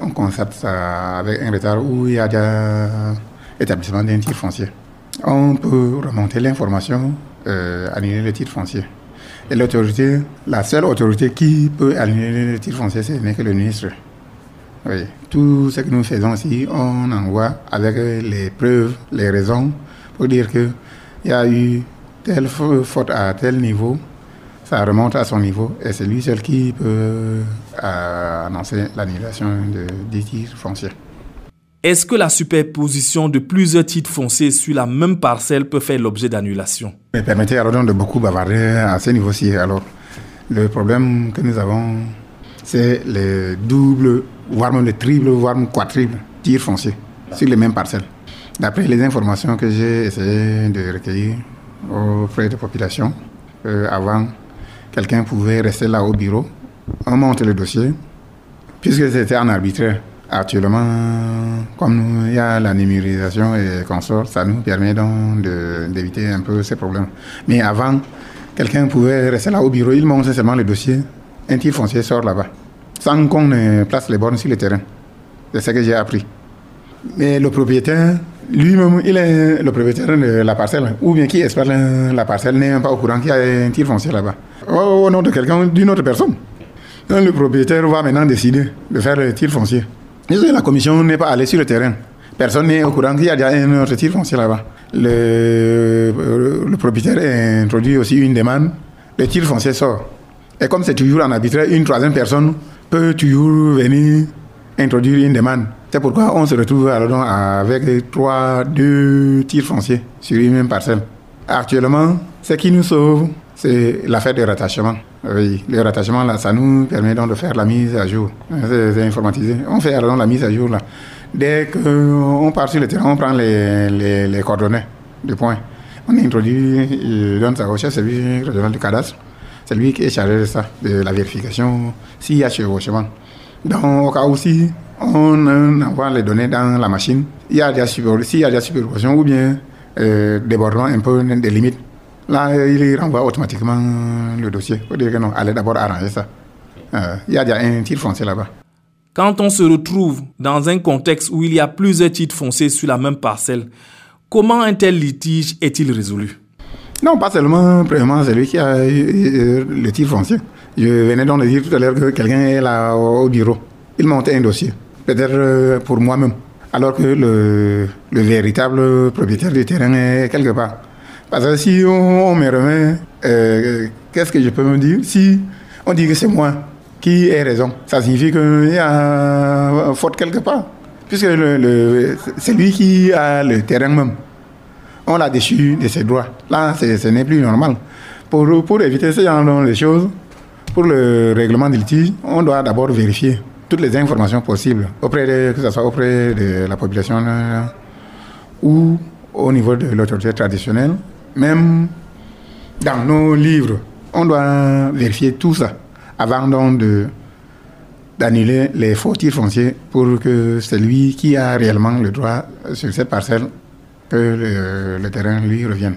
qu'on constate ça avec un retard où il y a déjà établissement d'un titre foncier, on peut remonter l'information, euh, annuler le titre foncier. Et l'autorité, la seule autorité qui peut annuler le titre foncier, ce n'est que le ministre. Tout ce que nous faisons ici, on envoie avec les preuves, les raisons pour dire qu'il y a eu telle faute à tel niveau, ça remonte à son niveau et c'est lui seul qui peut euh, annoncer l'annulation de, des titres fonciers. Est-ce que la superposition de plusieurs titres fonciers sur la même parcelle peut faire l'objet d'annulation Mais permettez alors de beaucoup bavarder à ce niveau-ci. Alors, le problème que nous avons, c'est les doubles, voire même les triples, voire même quadruples tirs fonciers sur les mêmes parcelles. D'après les informations que j'ai essayé de recueillir auprès de la population, euh, avant, quelqu'un pouvait rester là au bureau, on monte le dossier, puisque c'était en arbitraire. Actuellement, comme il y a la numérisation et consort, ça nous permet donc d'éviter un peu ces problèmes. Mais avant, quelqu'un pouvait rester là au bureau, il monte seulement le dossier, un titre foncier sort là-bas, sans qu'on place les bornes sur le terrain. C'est ce que j'ai appris. Mais le propriétaire, lui-même, il est le propriétaire de la parcelle, ou bien qui espère la parcelle n'est pas au courant qu'il y a un titre foncier là-bas. Au nom de quelqu'un, d'une autre personne. Donc, le propriétaire va maintenant décider de faire le tir foncier. La commission n'est pas allée sur le terrain. Personne n'est au courant qu'il y a déjà un autre tir foncier là-bas. Le, le, propriétaire introduit aussi une demande. Le tir foncier sort. Et comme c'est toujours en arbitraire, une troisième personne peut toujours venir introduire une demande. C'est pourquoi on se retrouve alors avec trois, deux tirs fonciers sur une même parcelle. Actuellement, ce qui nous sauve, c'est l'affaire de rattachement. Oui, le rattachement, là, ça nous permet donc de faire la mise à jour. C'est informatisé. On fait alors la mise à jour là. Dès qu'on part sur le terrain, on prend les, les, coordonnées de points. On introduit, il donne ça au chef service régional du cadastre. C'est lui qui est chargé de ça, de la vérification, s'il y a chevauchement. Donc, au cas où si on envoie les données dans la machine, s'il y a des superpositions ou bien euh, débordement un peu des limites, Là, il renvoie automatiquement le dossier. Il faut dire que non, allez d'abord arranger ça. Euh, il y a déjà un titre foncier là-bas. Quand on se retrouve dans un contexte où il y a plusieurs titres fonciers sur la même parcelle, comment un tel litige est-il résolu? Non, pas seulement, premièrement, celui qui a le titre foncier. Je venais donc de dire tout à l'heure que quelqu'un est là au bureau. Il montait un dossier, peut-être euh, pour moi-même, alors que le, le véritable propriétaire du terrain est quelque part. Parce que si on, me remet, euh, qu'est-ce que je peux me dire? Si on dit que c'est moi qui ai raison, ça signifie qu'il y a faute quelque part. Puisque c'est lui qui a le terrain même. On l'a déchu de ses droits. Là, ce n'est plus normal. Pour, éviter ce genre de choses, pour le règlement du litige, on doit d'abord vérifier toutes les informations possibles, auprès que ce soit auprès de la population euh, ou au niveau de l'autorité traditionnelle même dans nos livres, on doit vérifier tout ça avant donc de d'annuler les faux titres fonciers pour que celui qui a réellement le droit sur cette parcelle, que le, terrain lui revienne.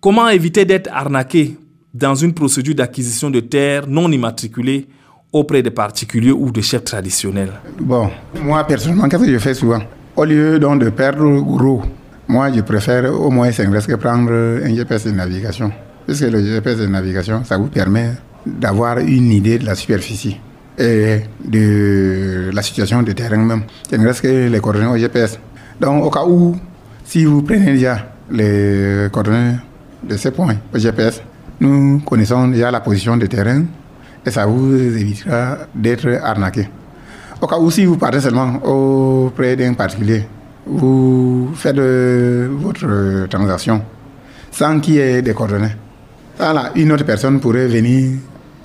Comment éviter d'être arnaqué dans une procédure d'acquisition de terres non immatriculées auprès des particuliers ou de chefs traditionnels? Bon, moi personnellement, qu'est-ce que je fais souvent? Au lieu donc de perdre gros moi, je préfère au moins que prendre un GPS de navigation. Parce que le GPS de navigation, ça vous permet d'avoir une idée de la superficie et de la situation du terrain même. Il ne que les coordonnées au GPS. Donc, au cas où, si vous prenez déjà les coordonnées de ces points au GPS, nous connaissons déjà la position du terrain et ça vous évitera d'être arnaqué. Au cas où, si vous partez seulement auprès d'un particulier, vous faites euh, votre transaction sans qu'il y ait des coordonnées. Voilà, une autre personne pourrait venir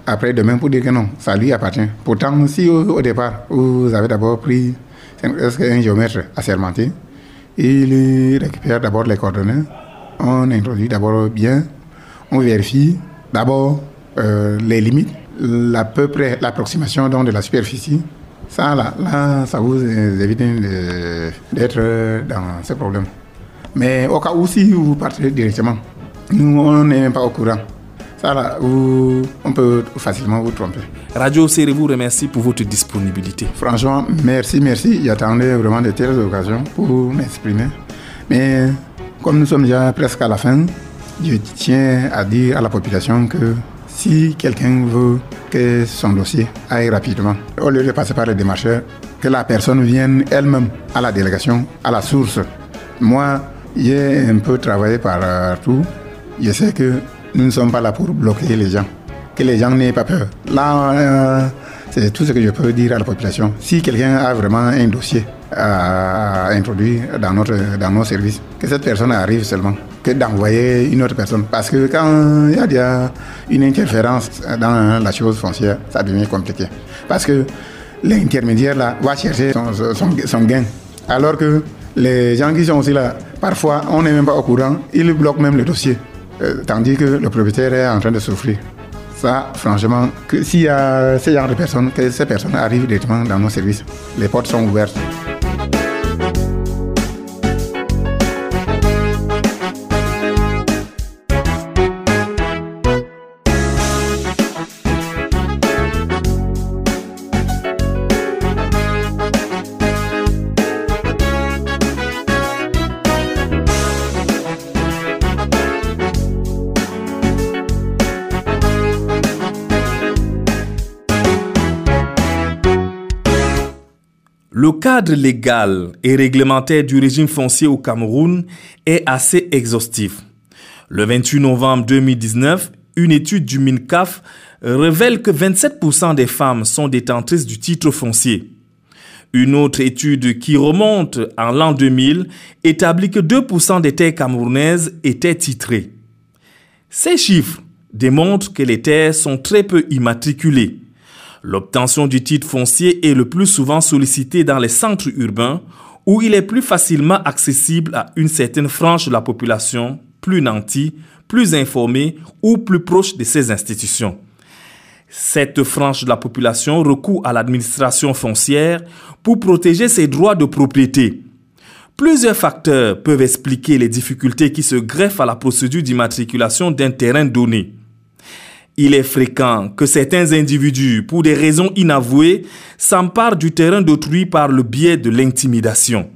après demain pour dire que non, ça lui appartient. Pourtant, si au, départ, vous avez d'abord pris qu'un géomètre assermenté, il récupère d'abord les coordonnées, on introduit d'abord bien, on vérifie d'abord euh, les limites, l'approximation de la superficie. Ça, là, là, ça vous évite d'être dans ce problème. Mais au cas où si vous partez directement, nous, on n'est même pas au courant. Ça, là, on peut facilement vous tromper. Radio Serré vous remercie pour votre disponibilité. Franchement, merci, merci. J'attendais vraiment de telles occasions pour m'exprimer. Mais comme nous sommes déjà presque à la fin, je tiens à dire à la population que si quelqu'un veut que son dossier aille rapidement, au lieu de passer par les démarcheurs, que la personne vienne elle-même à la délégation, à la source. Moi, j'ai un peu travaillé partout. Je sais que nous ne sommes pas là pour bloquer les gens. Que les gens n'aient pas peur. Là, euh, c'est tout ce que je peux dire à la population. Si quelqu'un a vraiment un dossier à introduire dans, notre, dans nos services, que cette personne arrive seulement, que d'envoyer une autre personne. Parce que quand il y a une interférence dans la chose foncière, ça devient compliqué. Parce que l'intermédiaire là va chercher son, gain. Alors que les gens qui sont aussi là, parfois on n'est même pas au courant, ils bloquent même le dossier. Euh, tandis que le propriétaire est en train de souffrir. Ça, franchement, s'il y a ce genre de personnes, que ces personnes arrivent directement dans nos services, les portes sont ouvertes. Le cadre légal et réglementaire du régime foncier au Cameroun est assez exhaustif. Le 28 novembre 2019, une étude du MINCAF révèle que 27% des femmes sont détentrices du titre foncier. Une autre étude qui remonte en l'an 2000 établit que 2% des terres camerounaises étaient titrées. Ces chiffres démontrent que les terres sont très peu immatriculées. L'obtention du titre foncier est le plus souvent sollicitée dans les centres urbains où il est plus facilement accessible à une certaine frange de la population, plus nantie, plus informée ou plus proche de ces institutions. Cette frange de la population recourt à l'administration foncière pour protéger ses droits de propriété. Plusieurs facteurs peuvent expliquer les difficultés qui se greffent à la procédure d'immatriculation d'un terrain donné. Il est fréquent que certains individus, pour des raisons inavouées, s'emparent du terrain d'autrui par le biais de l'intimidation.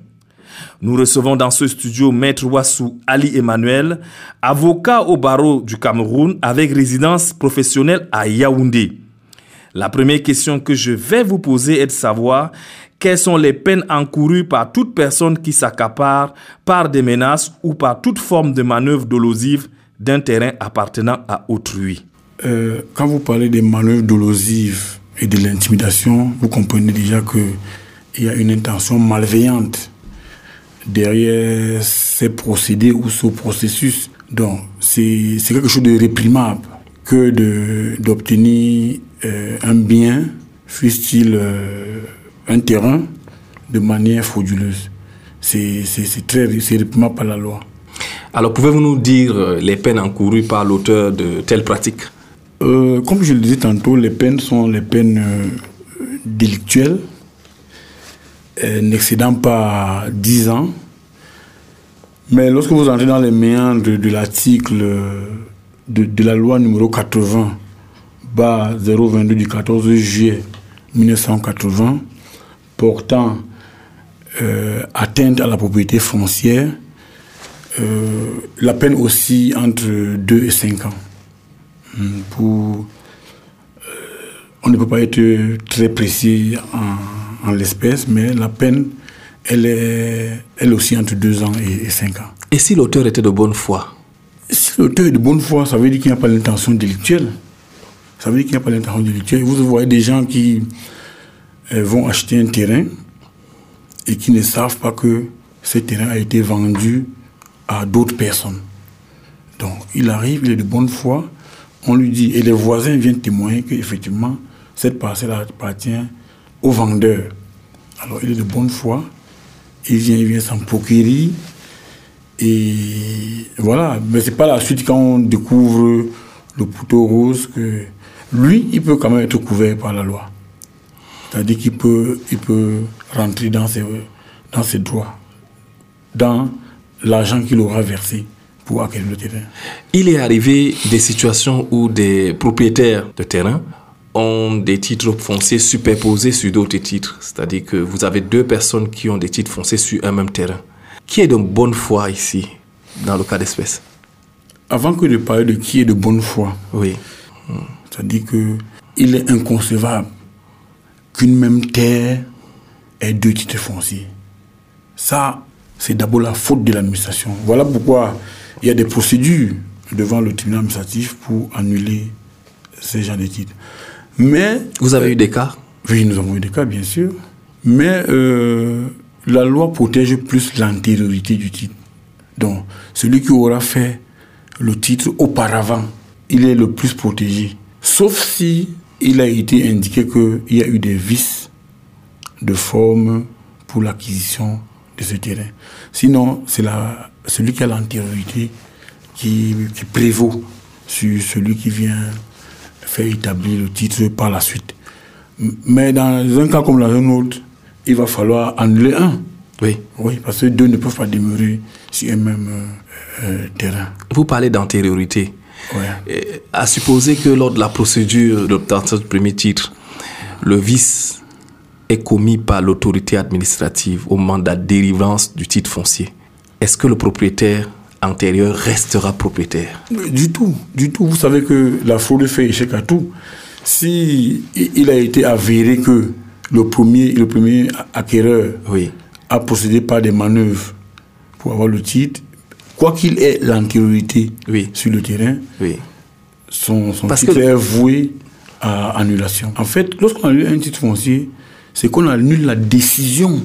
Nous recevons dans ce studio Maître Wassou Ali Emmanuel, avocat au barreau du Cameroun avec résidence professionnelle à Yaoundé. La première question que je vais vous poser est de savoir quelles sont les peines encourues par toute personne qui s'accapare par des menaces ou par toute forme de manœuvre dolosive d'un terrain appartenant à autrui? Euh, quand vous parlez des manœuvres dolosives et de l'intimidation, vous comprenez déjà qu'il y a une intention malveillante derrière ces procédés ou ce processus. Donc, c'est quelque chose de réprimable que d'obtenir euh, un bien, fût-il euh, un terrain, de manière frauduleuse. C'est très réprimable par la loi. Alors, pouvez-vous nous dire les peines encourues par l'auteur de telles pratiques? Euh, comme je le disais tantôt, les peines sont les peines euh, délictuelles, euh, n'excédant pas 10 ans. Mais lorsque vous entrez dans les méandres de, l'article de, la loi numéro 80, bas 022 du 14 juillet 1980, portant atteinte à la propriété foncière, la peine aussi entre 2 et 5 ans. Pour, euh, on ne peut pas être très précis en, l'espèce, mais la peine, elle est elle aussi entre 2 ans et 5 ans. Et si l'auteur était de bonne foi? Si l'auteur est de bonne foi, ça veut dire qu'il n'y a pas l'intention délictuelle. Ça veut dire qu'il n'y a pas l'intention délictuelle. Vous voyez des gens qui euh, vont acheter un terrain et qui ne savent pas que ce terrain a été vendu à d'autres personnes. Donc, il arrive, il est de bonne foi, on lui dit, et les voisins viennent témoigner qu'effectivement, cette parcelle appartient au vendeur. Alors il est de bonne foi, il vient, il vient sans procurer. Et voilà, mais c'est pas la suite quand on découvre le poteau rose que lui, il peut quand même être couvert par la loi. C'est-à-dire qu'il peut, il peut rentrer dans ses droits, dans l'argent qu'il aura versé pour acquérir le terrain. Il est arrivé des situations où des propriétaires de terrain ont des titres fonciers superposés sur d'autres titres. C'est-à-dire que vous avez deux personnes qui ont des titres fonciers sur un même terrain. Qui est de bonne foi ici, dans le cas d'espèce? Avant que de parler de qui est de bonne foi, oui. c'est-à-dire que il est inconcevable qu'une même terre ait deux titres fonciers. Ça, c'est d'abord la faute de l'administration. Voilà pourquoi il y a des procédures devant le tribunal administratif pour annuler ces gens de titres. Mais. Vous avez eu des cas? Oui, nous avons eu des cas, bien sûr. Mais euh, la loi protège plus l'antériorité du titre. Donc, celui qui aura fait le titre auparavant, il est le plus protégé. Sauf si il a été indiqué qu'il y a eu des vices de forme pour l'acquisition de ce terrain. Sinon, c'est celui qui a l'antériorité qui, qui prévaut sur celui qui vient faire établir le titre par la suite. Mais dans un cas comme dans un autre, il va falloir annuler un. Oui. Oui, parce que deux ne peuvent pas demeurer sur un même euh, terrain. Vous parlez d'antériorité. Ouais. À supposer que lors de la procédure d'obtention du premier titre, le vice est commis par l'autorité administrative au moment de la délivrance du titre foncier, est-ce que le propriétaire antérieur restera propriétaire? Du tout, du tout. Vous savez que la fraude fait échec à tout. Si il a été avéré que le premier, le premier acquéreur oui. a procédé par des manœuvres pour avoir le titre, quoi qu'il ait l'antériorité oui. sur le terrain, oui. son, son titre que... est voué à annulation. En fait, lorsqu'on annule un titre foncier, c'est qu'on annule la décision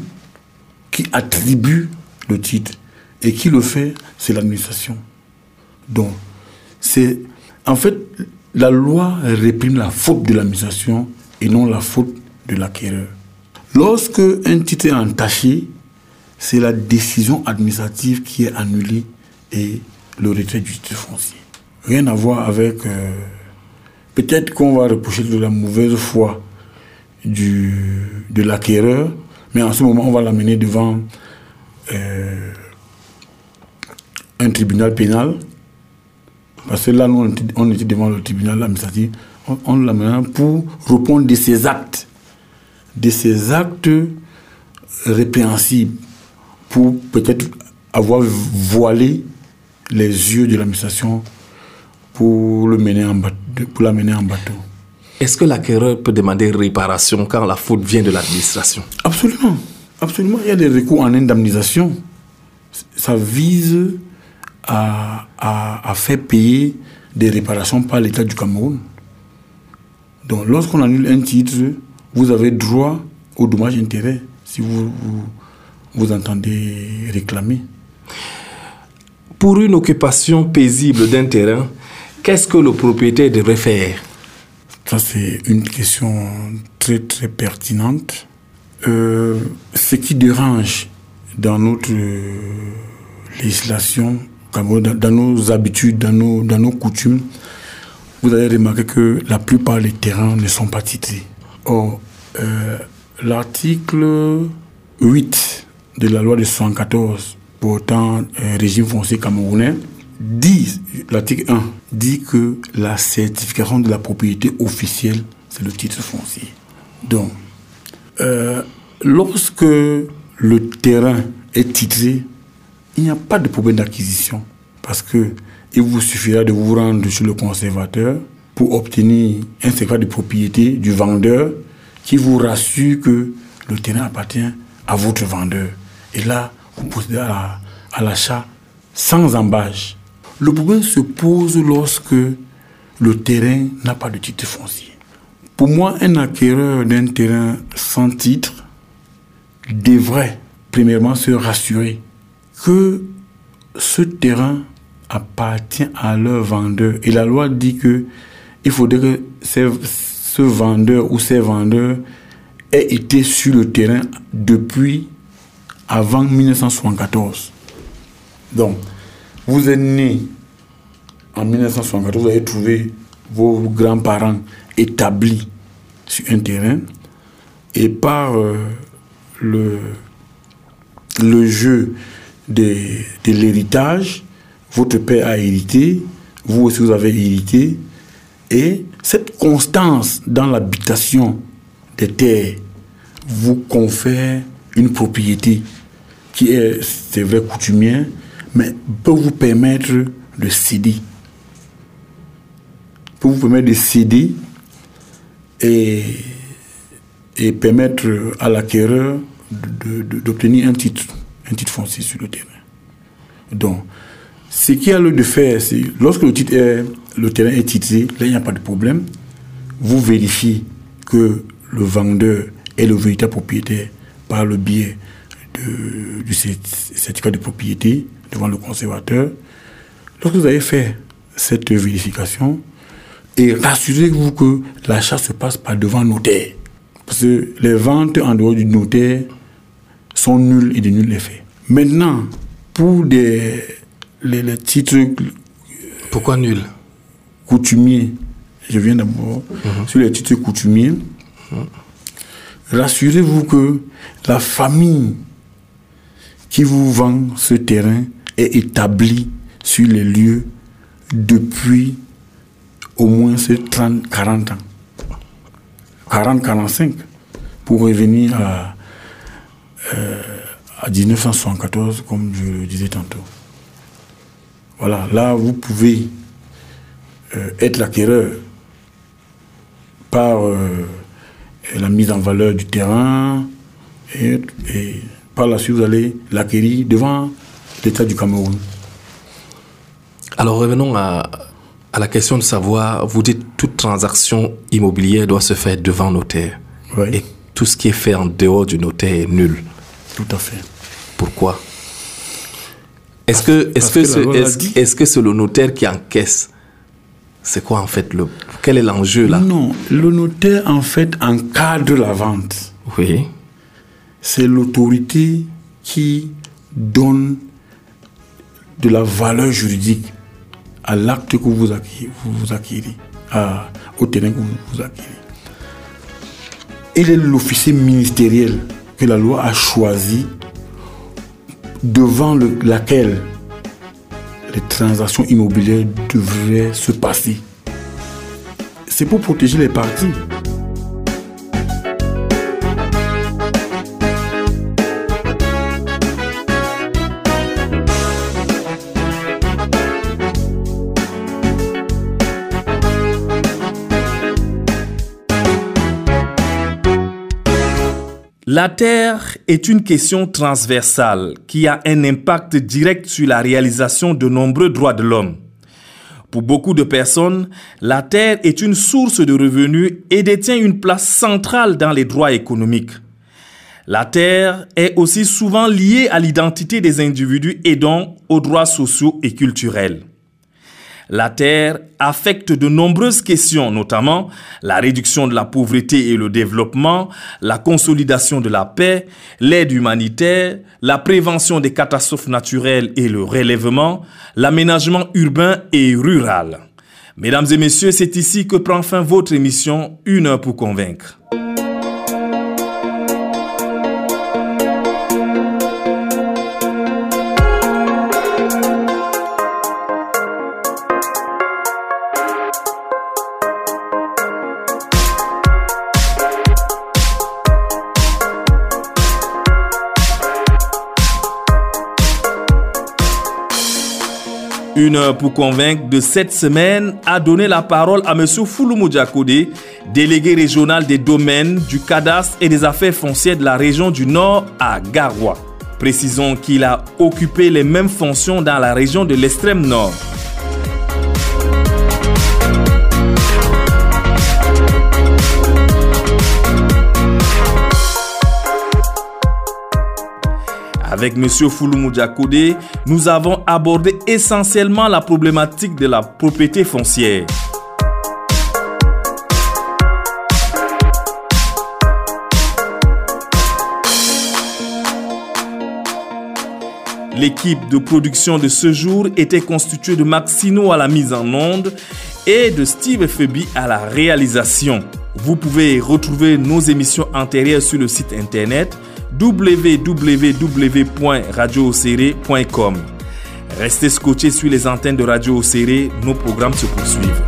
qui attribue le titre. Et qui le fait, c'est l'administration. Donc, c'est. En fait, la loi réprime la faute de l'administration et non la faute de l'acquéreur. Lorsque un titre est entaché, c'est la décision administrative qui est annulée et le retrait du titre foncier. Rien à voir avec. Euh, Peut-être qu'on va reprocher de la mauvaise foi du, de l'acquéreur, mais en ce moment, on va l'amener devant euh, un tribunal pénal. Parce que là, nous, on était, devant le tribunal administratif. On, on l'amène pour répondre de ses actes, de ses actes répréhensibles, pour peut-être avoir voilé les yeux de l'administration pour le mener en bateau, pour la mener en bateau. Est-ce que l'acquéreur peut demander réparation quand la faute vient de l'administration? Absolument. Absolument. Il y a des recours en indemnisation. Ça vise à, à, à faire payer des réparations par l'État du Cameroun. Donc, lorsqu'on annule un titre, vous avez droit au dommage intérêt si vous, vous, vous entendez réclamer. Pour une occupation paisible d'un terrain, qu'est-ce que le propriétaire devrait faire? Ça, c'est une question très, très pertinente. Euh, ce qui dérange dans notre législation, dans, nos habitudes, dans nos, dans nos coutumes, vous avez remarqué que la plupart des terrains ne sont pas titrés. Or, euh, l'article 8 de la loi de 114 portant euh, régime foncier camerounais dit, l'article 1, dit que la certification de la propriété officielle, c'est le titre foncier. Donc, euh, lorsque le terrain est titré, il n'y a pas de problème d'acquisition. Parce que il vous suffira de vous rendre chez le conservateur pour obtenir un certificat de propriété du vendeur qui vous rassure que le terrain appartient à votre vendeur. Et là, vous procédez à l'achat sans embâche. Le problème se pose lorsque le terrain n'a pas de titre foncier. Pour moi, un acquéreur d'un terrain sans titre devrait premièrement se rassurer que ce terrain appartient à leur vendeur. Et la loi dit que il faudrait que ce vendeur ou ces vendeurs ait été sur le terrain depuis avant 1974. Donc, vous êtes né en 1974, vous avez trouvé vos grands-parents établis sur un terrain et par euh, le, le jeu de, l'héritage, votre père a hérité, vous aussi vous avez hérité, et cette constance dans l'habitation des terres vous confère une propriété qui est, c'est vrai, coutumière, mais peut vous permettre de céder. Peut vous permettre de céder et, et permettre à l'acquéreur d'obtenir un titre, un titre foncier sur le terrain. Donc, ce qu'il y a lieu de faire, c'est lorsque le, terrain est titré, là il n'y a pas de problème. Vous vérifiez que le vendeur est le véritable propriétaire par le biais de, du certificat de propriété devant le conservateur. Lorsque vous avez fait cette vérification, et rassurez-vous que l'achat se passe pas devant notaire. Parce que les ventes en dehors du notaire sont nulles et de nul effet. Maintenant, pour des, les, titres. Pourquoi nul? Coutumiers. Je viens d'abord mhm. sur les titres coutumiers. Mhm. Rassurez-vous que la famille qui vous vend ce terrain est établie sur les lieux depuis au moins 30, 40 ans. 40, 45 pour revenir à, euh, à 1974, comme je le disais tantôt. Voilà, là, vous pouvez euh, être l'acquéreur par euh, la mise en valeur du terrain et, par la suite, vous allez l'acquérir devant l'État du Cameroun. Alors revenons à, à la question de savoir, vous dites toute transaction immobilière doit se faire devant notaire. Et tout ce qui est fait en dehors du notaire est nul. Tout à fait. Pourquoi? Est-ce que est-ce que est-ce que c'est le notaire qui encaisse? C'est quoi en fait le quel est l'enjeu là? Non, le notaire en fait encadre la vente. Oui. C'est l'autorité qui donne de la valeur juridique à l'acte que vous acquérez, vous, acquérez au terrain que vous, acquérez. Il est l'officier ministériel que la loi a choisi devant le, laquelle les transactions immobilières devraient se passer. C'est pour protéger les parties. La terre est une question transversale qui a un impact direct sur la réalisation de nombreux droits de l'homme. Pour beaucoup de personnes, la terre est une source de revenus et détient une place centrale dans les droits économiques. La terre est aussi souvent liée à l'identité des individus et donc aux droits sociaux et culturels. La terre affecte de nombreuses questions, notamment la réduction de la pauvreté et le développement, la consolidation de la paix, l'aide humanitaire, la prévention des catastrophes naturelles et le relèvement, l'aménagement urbain et rural. Mesdames et messieurs, c'est ici que prend fin votre émission Une heure pour convaincre. Pour convaincre de cette semaine a donné la parole à M. Fouloumou Diakode, délégué régional des domaines, du cadastre et des affaires foncières de la région du Nord à Garoua. Précisons qu'il a occupé les mêmes fonctions dans la région de l'extrême Nord. Avec M. Fouloumou Diakode, nous avons abordé essentiellement la problématique de la propriété foncière. L'équipe de production de ce jour était constituée de Maxino à la mise en onde et de Steve Febi à la réalisation. Vous pouvez retrouver nos émissions antérieures sur le site internet www.radioserré.com. Restez scotchés sur les antennes de Radio Serré, nos programmes se poursuivent.